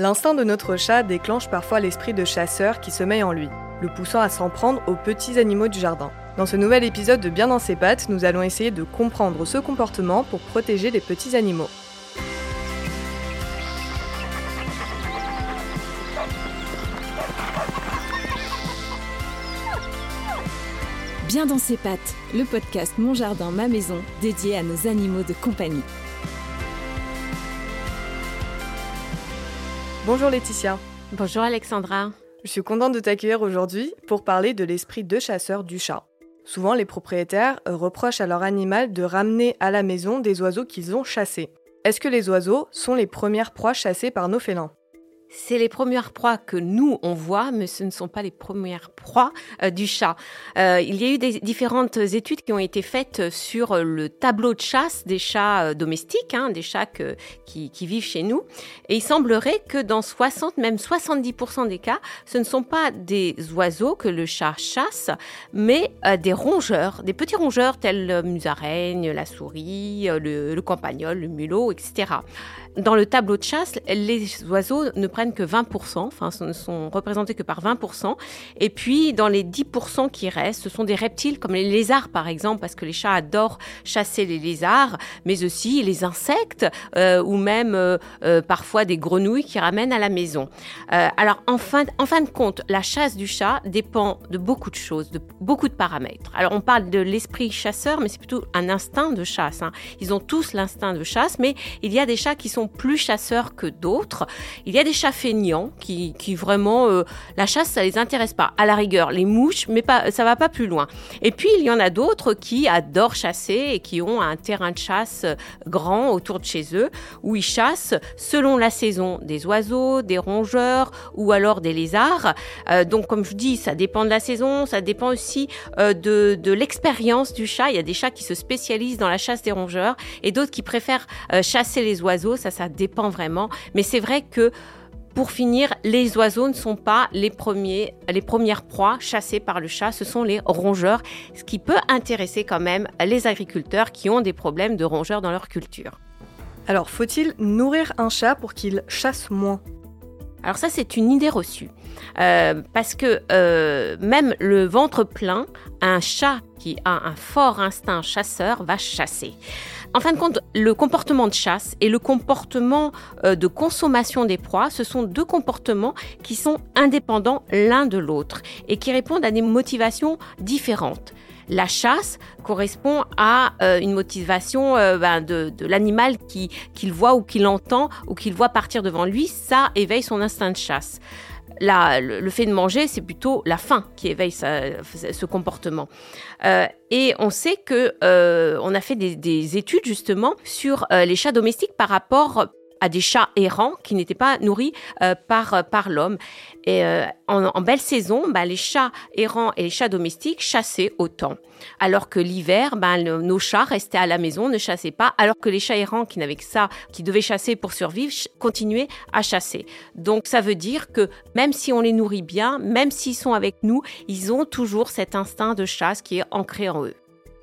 L'instinct de notre chat déclenche parfois l'esprit de chasseur qui sommeille en lui, le poussant à s'en prendre aux petits animaux du jardin. Dans ce nouvel épisode de Bien dans ses pattes, nous allons essayer de comprendre ce comportement pour protéger les petits animaux. Bien dans ses pattes, le podcast Mon Jardin, ma maison, dédié à nos animaux de compagnie. Bonjour Laetitia. Bonjour Alexandra. Je suis contente de t'accueillir aujourd'hui pour parler de l'esprit de chasseur du chat. Souvent, les propriétaires reprochent à leur animal de ramener à la maison des oiseaux qu'ils ont chassés. Est-ce que les oiseaux sont les premières proies chassées par nos félins? C'est les premières proies que nous, on voit, mais ce ne sont pas les premières proies euh, du chat. Euh, il y a eu différentes études qui ont été faites sur le tableau de chasse des chats euh, domestiques, hein, des chats qui, qui, vivent chez nous. Et il semblerait que dans 60, même 70% des cas, ce ne sont pas des oiseaux que le chat chasse, mais des rongeurs, des petits rongeurs tels le musaraigne, la souris, le, le campagnol, le mulot, etc. Dans le tableau de chasse, les oiseaux ne prennent que 20%, enfin, ne sont représentés que par 20%. Et puis, dans les 10% qui restent, ce sont des reptiles comme les lézards, par exemple, parce que les chats adorent chasser les lézards, mais aussi les insectes euh, ou même euh, euh, parfois des grenouilles qui ramènent à la maison. alors, en fin, en fin de compte, la chasse du chat dépend de beaucoup de choses, de beaucoup de paramètres. Alors, on parle de l'esprit chasseur, mais c'est plutôt un instinct de chasse. Hein. Ils ont tous l'instinct de chasse, mais il y a des chats qui sont plus chasseurs que d'autres. Il y a des chats feignants qui, qui vraiment, euh, la chasse, ça les intéresse pas. À la rigueur, les mouches, mais pas, ça va pas plus loin. Et puis, il y en a d'autres qui adorent chasser et qui ont un terrain de chasse grand autour de chez eux, où ils chassent selon la saison des oiseaux, des rongeurs ou alors des lézards. Euh, donc, comme je dis, ça dépend de la saison, ça dépend aussi euh, de, de l'expérience du chat. Il y a des chats qui se spécialisent dans la chasse des rongeurs et d'autres qui préfèrent chasser les oiseaux. Ça ça, dépend vraiment. Mais c'est vrai que pour finir, les oiseaux ne sont pas les, premiers, les premières proies chassées par le chat, ce sont les rongeurs, ce qui peut intéresser quand même les agriculteurs qui ont des problèmes de rongeurs dans leur culture. Alors, faut-il nourrir un chat pour qu'il chasse moins? Alors ça, c'est une idée reçue. Euh, parce que euh, même le ventre plein, un chat qui a un fort instinct chasseur va chasser. En fin de compte, le comportement de chasse et le comportement euh, de consommation des proies, ce sont deux comportements qui sont indépendants l'un de l'autre et qui répondent à des motivations différentes. La chasse correspond à euh, une motivation euh, ben, de, l'animal qu'il voit ou qu'il entend ou qu'il voit partir devant lui. Ça éveille son instinct de chasse le, fait de manger, c'est plutôt la faim qui éveille ce comportement. Euh, et on sait que euh, on a fait des, études justement sur euh, les chats domestiques par rapport à des chats errants qui n'étaient pas nourris euh, par, euh, par l'homme. Et euh, en, belle saison, bah, les chats errants et les chats domestiques chassaient autant. Alors que l'hiver, bah, nos chats restaient à la maison, ne chassaient pas, alors que les chats errants qui n'avaient que ça, qui devaient chasser pour survivre, continuaient à chasser. Donc ça veut dire que même si on les nourrit bien, même s'ils sont avec nous, ils ont toujours cet instinct de chasse qui est ancré en eux.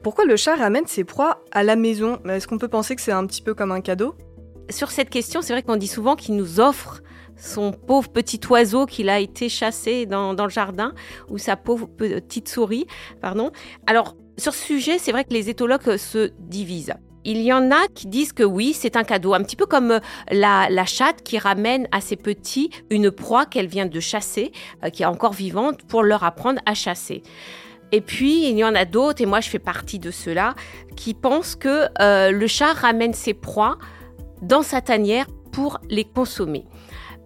Pourquoi le chat ramène ses proies à la maison? Est-ce qu'on peut penser que c'est un petit peu comme un cadeau? Sur cette question, c'est vrai qu'on dit souvent qu'il nous offre son pauvre petit oiseau qu'il a été chassé dans, le jardin, ou sa pauvre petite souris, pardon. Alors, sur ce sujet, c'est vrai que les éthologues se divisent. Il y en a qui disent que oui, c'est un cadeau, un petit peu comme euh, la, chatte qui ramène à ses petits une proie qu'elle vient de chasser, euh, qui est encore vivante, pour leur apprendre à chasser. Et puis, il y en a d'autres, et moi je fais partie de ceux-là, qui pensent que euh, le chat ramène ses proies dans sa tanière pour les consommer.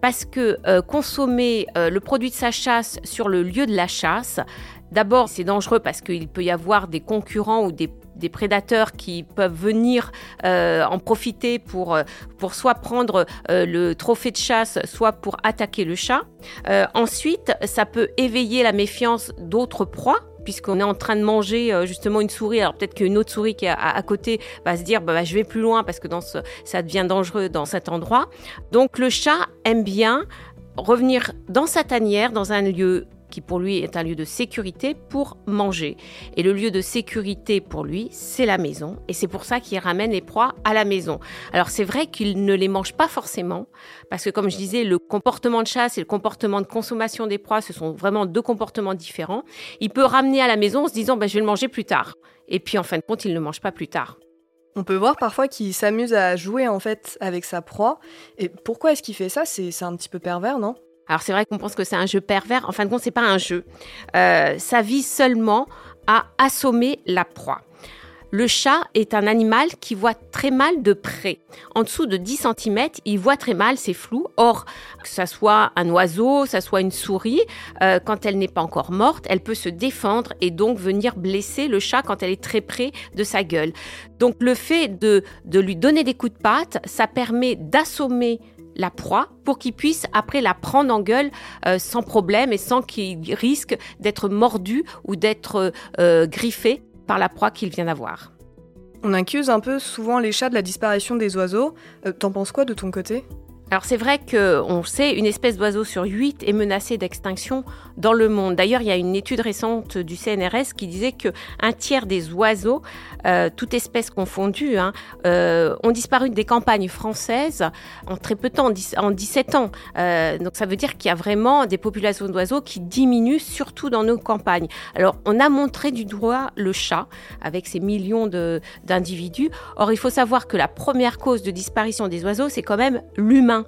Parce que euh, consommer euh, le produit de sa chasse sur le lieu de la chasse, d'abord c'est dangereux parce qu'il peut y avoir des concurrents ou des, prédateurs qui peuvent venir euh, en profiter pour, pour soit prendre le trophée de chasse, soit pour attaquer le chat. ensuite, ça peut éveiller la méfiance d'autres proies puisqu'on est en train de manger euh, justement une souris, alors peut-être qu'une autre souris qui est à, côté va se dire bah, bah, je vais plus loin parce que dans ce, ça devient dangereux dans cet endroit. Donc le chat aime bien revenir dans sa tanière, dans un lieu qui pour lui est un lieu de sécurité, pour manger. Et le lieu de sécurité pour lui, c'est la maison. Et c'est pour ça qu'il ramène les proies à la maison. Alors c'est vrai qu'il ne les mange pas forcément, parce que comme je disais, le comportement de chasse et le comportement de consommation des proies, ce sont vraiment deux comportements différents. Il peut ramener à la maison en se disant, bah, je vais le manger plus tard. Et puis en fin de compte, il ne mange pas plus tard. On peut voir parfois qu'il s'amuse à jouer en fait avec sa proie. Et pourquoi est-ce qu'il fait ça? C'est un petit peu pervers, non? Alors c'est vrai qu'on pense que c'est un jeu pervers. En fin de compte, c'est pas un jeu. Euh, ça vise seulement à assommer la proie. Le chat est un animal qui voit très mal de près. En dessous de 10 cm, il voit très mal, c'est flou. Or, que ce soit un oiseau, que ce soit une souris, euh, quand elle n'est pas encore morte, elle peut se défendre et donc venir blesser le chat quand elle est très près de sa gueule. Donc le fait de, de lui donner des coups de patte, ça permet d'assommer la proie pour qu'il puisse après la prendre en gueule euh, sans problème et sans qu'il risque d'être mordu ou d'être euh, griffé par la proie qu'il vient d'avoir. On accuse un peu souvent les chats de la disparition des oiseaux. Euh, t'en penses quoi de ton côté? Alors c'est vrai qu'on sait une espèce d'oiseau sur huit est menacée d'extinction dans le monde. D'ailleurs, il y a une étude récente du CNRS qui disait que un tiers des oiseaux, euh, toutes espèces confondues, hein, euh, ont disparu des campagnes françaises en très peu de temps, en 17 ans. Euh, donc ça veut dire qu'il y a vraiment des populations d'oiseaux qui diminuent, surtout dans nos campagnes. Alors on a montré du doigt le chat avec ses millions d'individus. Or il faut savoir que la première cause de disparition des oiseaux, c'est quand même l'humain.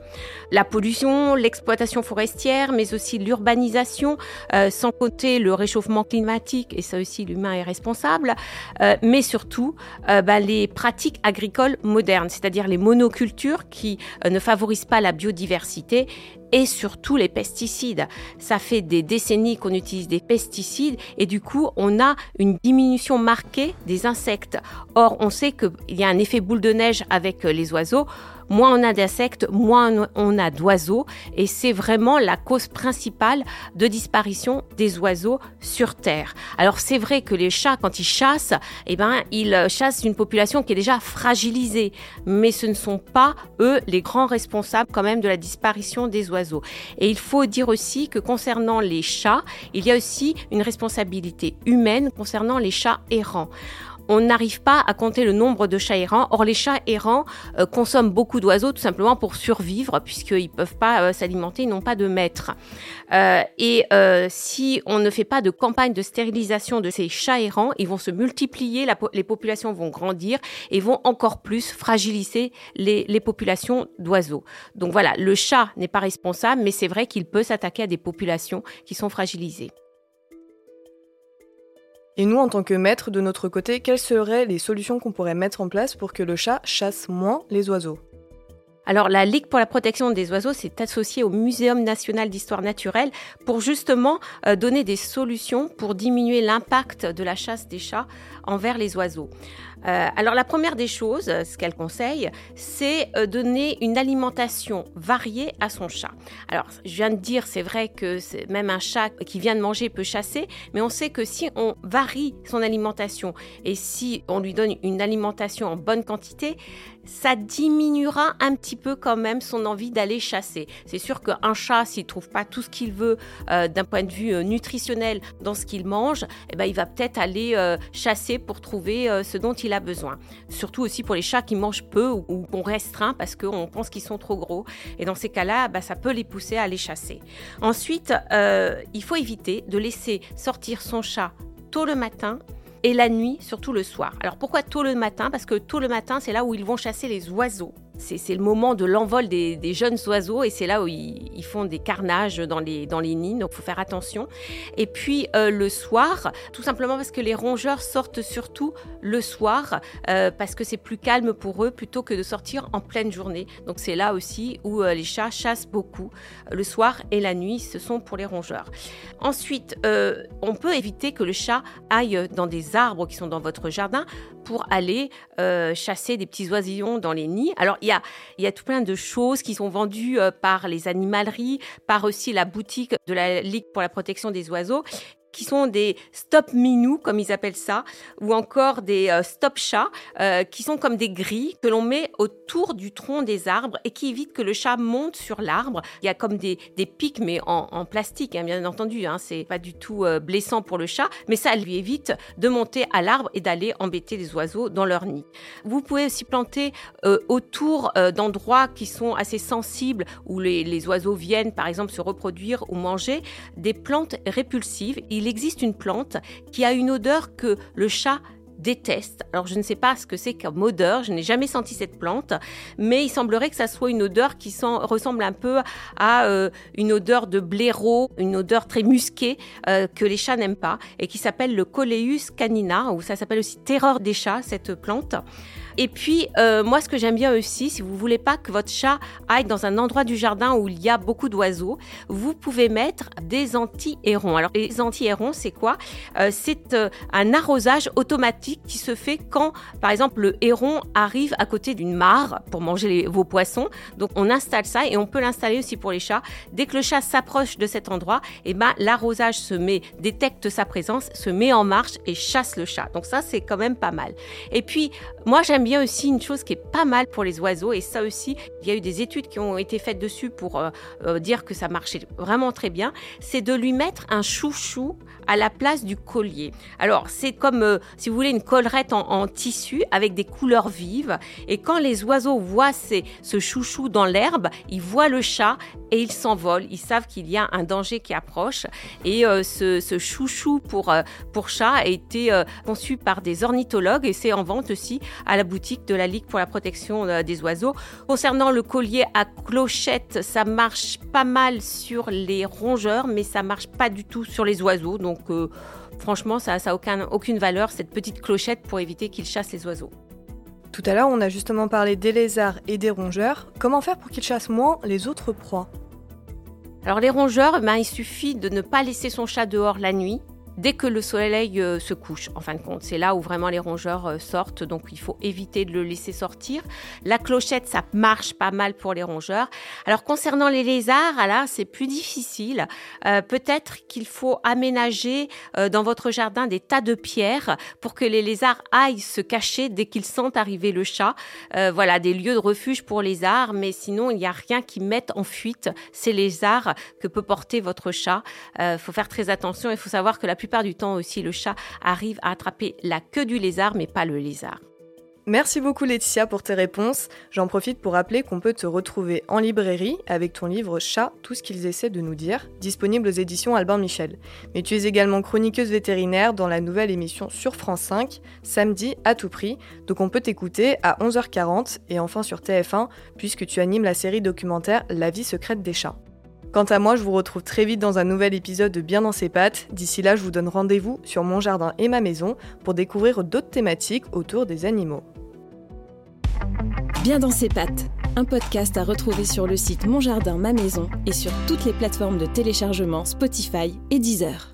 La pollution, l'exploitation forestière, mais aussi l'urbanisation, euh, sans compter le réchauffement climatique, et ça aussi l'humain est responsable, euh, mais surtout euh, bah, les pratiques agricoles modernes, c'est-à-dire les monocultures qui ne favorisent pas la biodiversité et surtout les pesticides. Ça fait des décennies qu'on utilise des pesticides et du coup, on a une diminution marquée des insectes. Or, on sait qu'il y a un effet boule de neige avec les oiseaux moins on a d'insectes, moins on a d'oiseaux. Et c'est vraiment la cause principale de disparition des oiseaux sur Terre. Alors c'est vrai que les chats, quand ils chassent, eh ben, ils chassent une population qui est déjà fragilisée. Mais ce ne sont pas, eux, les grands responsables quand même de la disparition des oiseaux. Et il faut dire aussi que concernant les chats, il y a aussi une responsabilité humaine concernant les chats errants on n'arrive pas à compter le nombre de chats errants. Or, les chats errants euh, consomment beaucoup d'oiseaux tout simplement pour survivre, puisqu'ils ne peuvent pas euh, s'alimenter, ils n'ont pas de maître. Euh, et si on ne fait pas de campagne de stérilisation de ces chats errants, ils vont se multiplier, les populations vont grandir et vont encore plus fragiliser les, les populations d'oiseaux. Donc voilà, le chat n'est pas responsable, mais c'est vrai qu'il peut s'attaquer à des populations qui sont fragilisées. Et nous, en tant que maîtres, de notre côté, quelles seraient les solutions qu'on pourrait mettre en place pour que le chat chasse moins les oiseaux? Alors la Ligue pour la protection des oiseaux s'est associée au Muséum national d'histoire naturelle pour justement euh, donner des solutions pour diminuer l'impact de la chasse des chats envers les oiseaux. Euh, alors la première des choses, ce qu'elle conseille, c'est euh, donner une alimentation variée à son chat. Alors je viens de dire, c'est vrai que même un chat qui vient de manger peut chasser, mais on sait que si on varie son alimentation et si on lui donne une alimentation en bonne quantité, ça diminuera un petit peu quand même son envie d'aller chasser. C'est sûr qu'un chat, s'il trouve pas tout ce qu'il veut euh, d'un point de vue nutritionnel dans ce qu'il mange, eh ben, il va peut-être aller chasser pour trouver ce dont il a besoin. Surtout aussi pour les chats qui mangent peu ou, qu'on restreint parce qu'on pense qu'ils sont trop gros. Et dans ces cas-là, bah, ça peut les pousser à les chasser. Ensuite, euh, il faut éviter de laisser sortir son chat tôt le matin et la nuit, surtout le soir. Alors pourquoi tôt le matin? Parce que tôt le matin, c'est là où ils vont chasser les oiseaux. C'est le moment de l'envol des, jeunes oiseaux et c'est là où ils, font des carnages dans les, dans les nids, donc il faut faire attention. Et puis euh, le soir, tout simplement parce que les rongeurs sortent surtout le soir, euh, parce que c'est plus calme pour eux plutôt que de sortir en pleine journée. Donc c'est là aussi où euh, les chats chassent beaucoup. Le soir et la nuit, ce sont pour les rongeurs. Ensuite, on peut éviter que le chat aille dans des arbres qui sont dans votre jardin pour aller chasser des petits oisillons dans les nids. Alors il y a, tout plein de choses qui sont vendues euh, par les animaleries, par aussi la boutique de la Ligue pour la protection des oiseaux qui sont des stop minou, comme ils appellent ça, ou encore des euh, stop chats, euh, qui sont comme des grilles que l'on met autour du tronc des arbres et qui évitent que le chat monte sur l'arbre. Il y a comme des, des pics, mais en, plastique, hein, bien entendu. Hein, c'est pas du tout euh, blessant pour le chat, mais ça lui évite de monter à l'arbre et d'aller embêter les oiseaux dans leur nid. Vous pouvez aussi planter autour d'endroits qui sont assez sensibles où les, les oiseaux viennent, par exemple, se reproduire ou manger des plantes répulsives. Existe une plante qui a une odeur que le chat déteste. Alors je ne sais pas ce que c'est comme odeur, je n'ai jamais senti cette plante, mais il semblerait que ça soit une odeur qui ressemble un peu à euh, une odeur de blaireau, une odeur très musquée euh, que les chats n'aiment pas et qui s'appelle le Coleus canina ou ça s'appelle aussi terreur des chats cette plante. Et puis, euh, moi, ce que j'aime bien aussi, si vous voulez pas que votre chat aille dans un endroit du jardin où il y a beaucoup d'oiseaux, vous pouvez mettre des anti-hérons. Alors, les anti-hérons, c'est quoi? Euh, C'est euh, un arrosage automatique qui se fait quand, par exemple, le héron arrive à côté d'une mare pour manger vos poissons. Donc, on installe ça et on peut l'installer aussi pour les chats. Dès que le chat s'approche de cet endroit, eh ben, l'arrosage se met, détecte sa présence, se met en marche et chasse le chat. Donc ça, c'est quand même pas mal. Et puis, moi, j'aime bien aussi une chose qui est pas mal pour les oiseaux, et ça aussi, il y a eu des études qui ont été faites dessus pour euh, euh, dire que ça marchait vraiment très bien, c'est de lui mettre un chouchou à la place du collier. Alors, c'est comme, euh, si vous voulez, une collerette en, tissu avec des couleurs vives, et quand les oiseaux voient ce chouchou dans l'herbe, ils voient le chat et ils s'envolent, ils savent qu'il y a un danger qui approche, et ce, ce, chouchou pour, pour chat a été conçu par des ornithologues, et c'est en vente aussi à la boutique de la Ligue pour la protection euh, des oiseaux. Concernant le collier à clochette, ça marche pas mal sur les rongeurs, mais ça marche pas du tout sur les oiseaux. Donc euh, franchement, ça n'a aucun, aucune valeur, cette petite clochette, pour éviter qu'ils chassent les oiseaux. Tout à l'heure, on a justement parlé des lézards et des rongeurs. Comment faire pour qu'ils chassent moins les autres proies? Alors les rongeurs, ben, il suffit de ne pas laisser son chat dehors la nuit dès que le soleil euh, se couche, en fin de compte. C'est là où vraiment les rongeurs euh, sortent, donc il faut éviter de le laisser sortir. La clochette, ça marche pas mal pour les rongeurs. Alors concernant les lézards, ah là, c'est plus difficile. Euh, peut-être qu'il faut aménager dans votre jardin des tas de pierres pour que les lézards aillent se cacher dès qu'ils sentent arriver le chat. voilà, des lieux de refuge pour lézards, mais sinon, il n'y a rien qui mette en fuite ces lézards que peut porter votre chat. Il faut faire très attention, il faut savoir que la plupart du temps aussi, le chat arrive à attraper la queue du lézard, mais pas le lézard. Merci beaucoup Laetitia pour tes réponses. J'en profite pour rappeler qu'on peut te retrouver en librairie avec ton livre Chat, tout ce qu'ils essaient de nous dire, disponible aux éditions Albin Michel. Mais tu es également chroniqueuse vétérinaire dans la nouvelle émission sur France 5, samedi à tout prix. Donc on peut t'écouter à 11h40 et enfin sur TF1 puisque tu animes la série documentaire La vie secrète des chats. Quant à moi, je vous retrouve très vite dans un nouvel épisode de Bien dans ses pattes. D'ici là, je vous donne rendez-vous sur mon jardin et ma maison pour découvrir d'autres thématiques autour des animaux. Bien dans ses pattes, un podcast à retrouver sur le site Mon Jardin, ma maison et sur toutes les plateformes de téléchargement Spotify et Deezer.